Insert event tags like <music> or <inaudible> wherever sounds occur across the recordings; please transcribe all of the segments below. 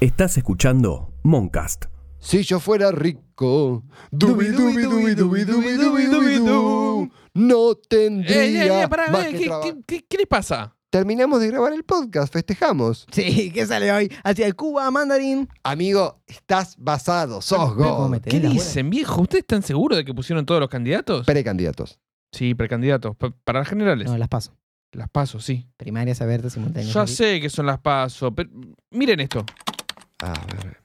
Estás escuchando Moncast. Si yo fuera rico, dubi dubi dubi dubi dubi dubi dubi du, no tendría pará, más eh, que ¿qué, traba- qué- qué- qué les pasa? Terminamos de grabar el podcast, festejamos. Sí, ¿qué sale hoy? Hacia el Cuba Mandarín. Amigo, estás basado, sos Pero ¿cómo God. me ¿Qué dicen, viejo? ¿Ustedes están seguros de que pusieron todos los candidatos? Precandidatos. Sí, precandidatos. Pa- para las generales. No, las paso. Las paso, sí. Primarias abiertas simultáneas. Ya sé que son las paso, pero miren esto. A ver.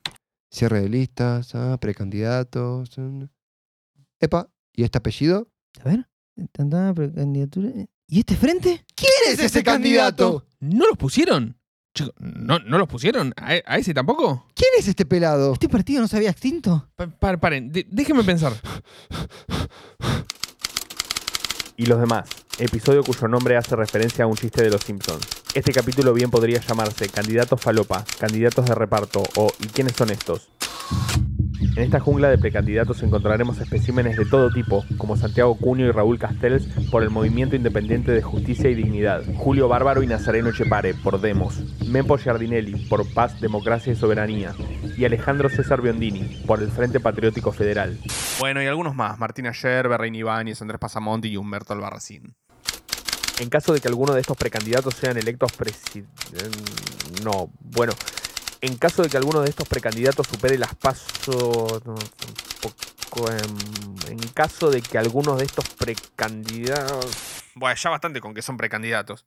Cierre de listas, ah, precandidatos. mm. Epa, ¿y este apellido? A ver. Tanta precandidatura. ¿Y este frente? ¿Quién es ese candidato? ¿No los pusieron? Chicos, ¿no, ¿no los pusieron? ¿A, a ese tampoco? ¿Quién es este pelado? ¿Este partido no se había extinto? Pa- pa- paren, de- déjenme pensar. y los demás, episodio cuyo nombre hace referencia a un chiste de los Simpsons. Este capítulo bien podría llamarse Candidatos Falopa, Candidatos de Reparto o ¿Y quiénes son estos? En esta jungla de precandidatos encontraremos especímenes de todo tipo, como Santiago Cunio y Raúl Castells por el Movimiento Independiente de Justicia y Dignidad, Julio Bárbaro y Nazareno Echepare por Demos, Mempo Giardinelli por Paz, Democracia y Soberanía, y Alejandro César Biondini por el Frente Patriótico Federal. Bueno, y algunos más. Martina Yerbe, Reina Ibáñez, Andrés Pasamonti y Humberto Albarracín. En caso de que alguno de estos precandidatos sean electos presidentes... No, bueno. En caso de que alguno de estos precandidatos supere las pasos... No, tampoco, em, en caso de que algunos de estos precandidatos... Bueno, ya bastante con que son precandidatos.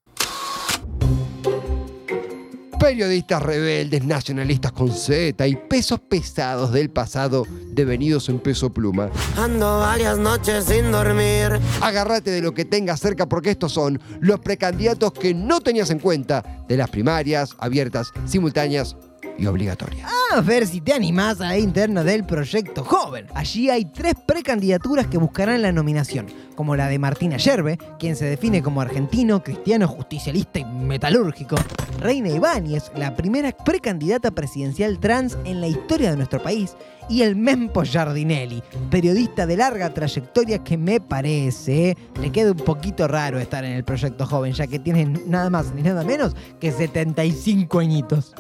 Periodistas rebeldes, nacionalistas con Z y pesos pesados del pasado devenidos en peso pluma. Ando varias noches sin dormir. Agárrate de lo que tengas cerca porque estos son los precandidatos que no tenías en cuenta de las primarias, abiertas, simultáneas y obligatorias. A ver si te animás a la interna del Proyecto Joven. Allí hay tres precandidaturas que buscarán la nominación, como la de Martina Yerbe, quien se define como argentino, cristiano, justicialista y metalúrgico. Reina Ibáñez, la primera precandidata presidencial trans en la historia de nuestro país. Y el Mempo Giardinelli, periodista de larga trayectoria que me parece le queda un poquito raro estar en el Proyecto Joven, ya que tiene nada más ni nada menos que 75 añitos.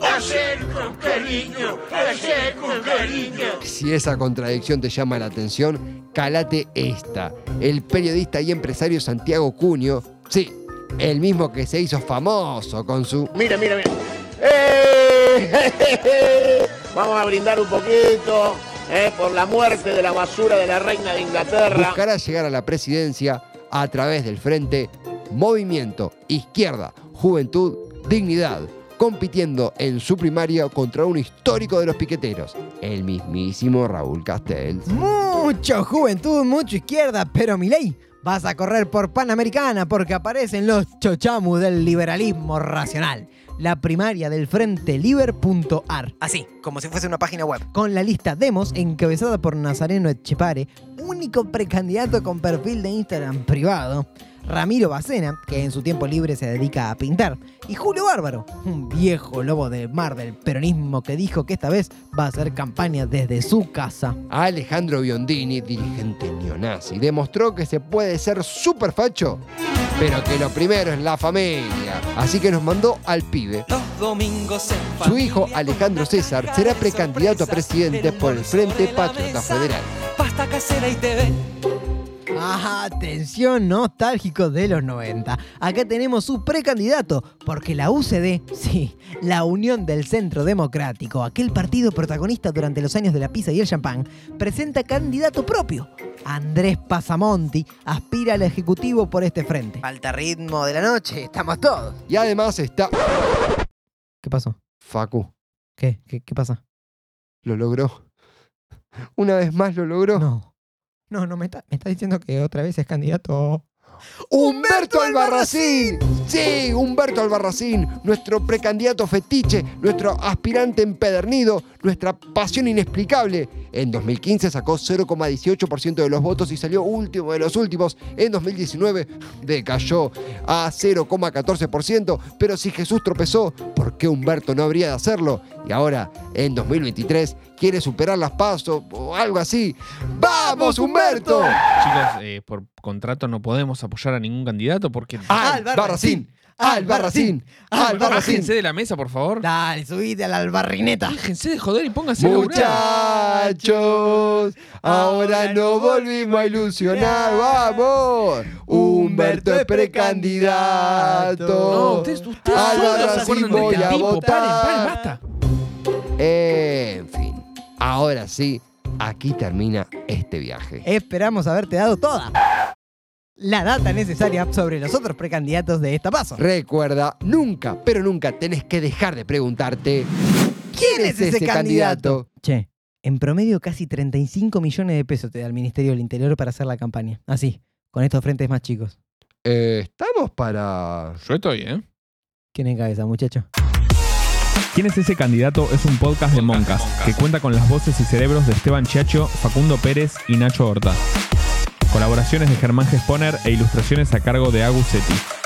Si esa contradicción te llama la atención, calate esta. El periodista y empresario Santiago Cunio, sí, el mismo que se hizo famoso con su Mira, mira, mira. ¡Eh! <laughs> Vamos a brindar un poquito eh, por la muerte de la basura de la reina de Inglaterra. buscará llegar a la presidencia a través del frente Movimiento Izquierda, Juventud, Dignidad, compitiendo en su primaria contra un histórico de los piqueteros, el mismísimo Raúl Castells. Mucho juventud, mucho izquierda, pero Milei, vas a correr por Panamericana porque aparecen los chochamus del liberalismo racional. La primaria del Frente Liber.ar. Así, como si fuese una página web. Con la lista Demos, encabezada por Nazareno Echepare, único precandidato con perfil de Instagram privado. Ramiro Bacena, que en su tiempo libre se dedica a pintar. Y Julio Bárbaro, un viejo lobo del mar del peronismo que dijo que esta vez va a hacer campaña desde su casa. Alejandro Biondini, dirigente neonazi, demostró que se puede ser súper facho, pero que lo primero es la familia. Así que nos mandó al pibe. Los domingos en Su hijo Alejandro César será precandidato a presidente por el Frente Patriota Federal. Pasta casera y TV. Atención nostálgico de los 90. Acá tenemos su precandidato, porque la UCD, sí, la Unión del Centro Democrático, aquel partido protagonista durante los años de la pizza y el champán, presenta candidato propio. Andrés Pasamonti aspira al Ejecutivo por este frente. Falta ritmo de la noche, estamos todos. Y además está ¿Qué pasó? Facu. ¿Qué? ¿Qué, qué pasa? Lo logró. Una vez más lo logró. No. No, no, me está, me está diciendo que otra vez es candidato. ¡Humberto Albarracín! Sí, Humberto Albarracín, nuestro precandidato fetiche, nuestro aspirante empedernido, nuestra pasión inexplicable. En 2015 sacó 0,18% de los votos y salió último de los últimos. En 2019 decayó a 0,14%. Pero si Jesús tropezó, ¿por qué Humberto no habría de hacerlo? Y ahora, en 2023, quiere superar las pasos o algo así. ¡Vamos, Humberto! Chicos, eh, por contrato no podemos apoyar a ningún candidato porque... Albarracín. Albarracín, Albarracín. Bájense de la mesa, por favor. Dale, subite a la albarrineta. Déjense de joder y pónganse a laburar. Muchachos, ahora nos volvimos a ilusionar, vamos. Humberto es precandidato. No, ustedes, ustedes acuerdan de voy a tipo. Paren, paren, votar. basta. En fin, ahora sí, aquí termina este viaje. Esperamos haberte dado toda la data necesaria sobre los otros precandidatos de esta paso. Recuerda, nunca, pero nunca tenés que dejar de preguntarte ¿Quién es ese candidato? Che, en promedio casi 35 millones de pesos te da el Ministerio del Interior para hacer la campaña. Así, con estos frentes más chicos. Eh, Estamos para... Yo estoy, ¿eh? ¿Quién en cabeza, muchacho? ¿Quién es ese candidato? Es un podcast de Moncas que cuenta con las voces y cerebros de Esteban Chiacho, Facundo Pérez y Nacho Horta. Colaboraciones de Germán Gesponer e ilustraciones a cargo de Agus Seti.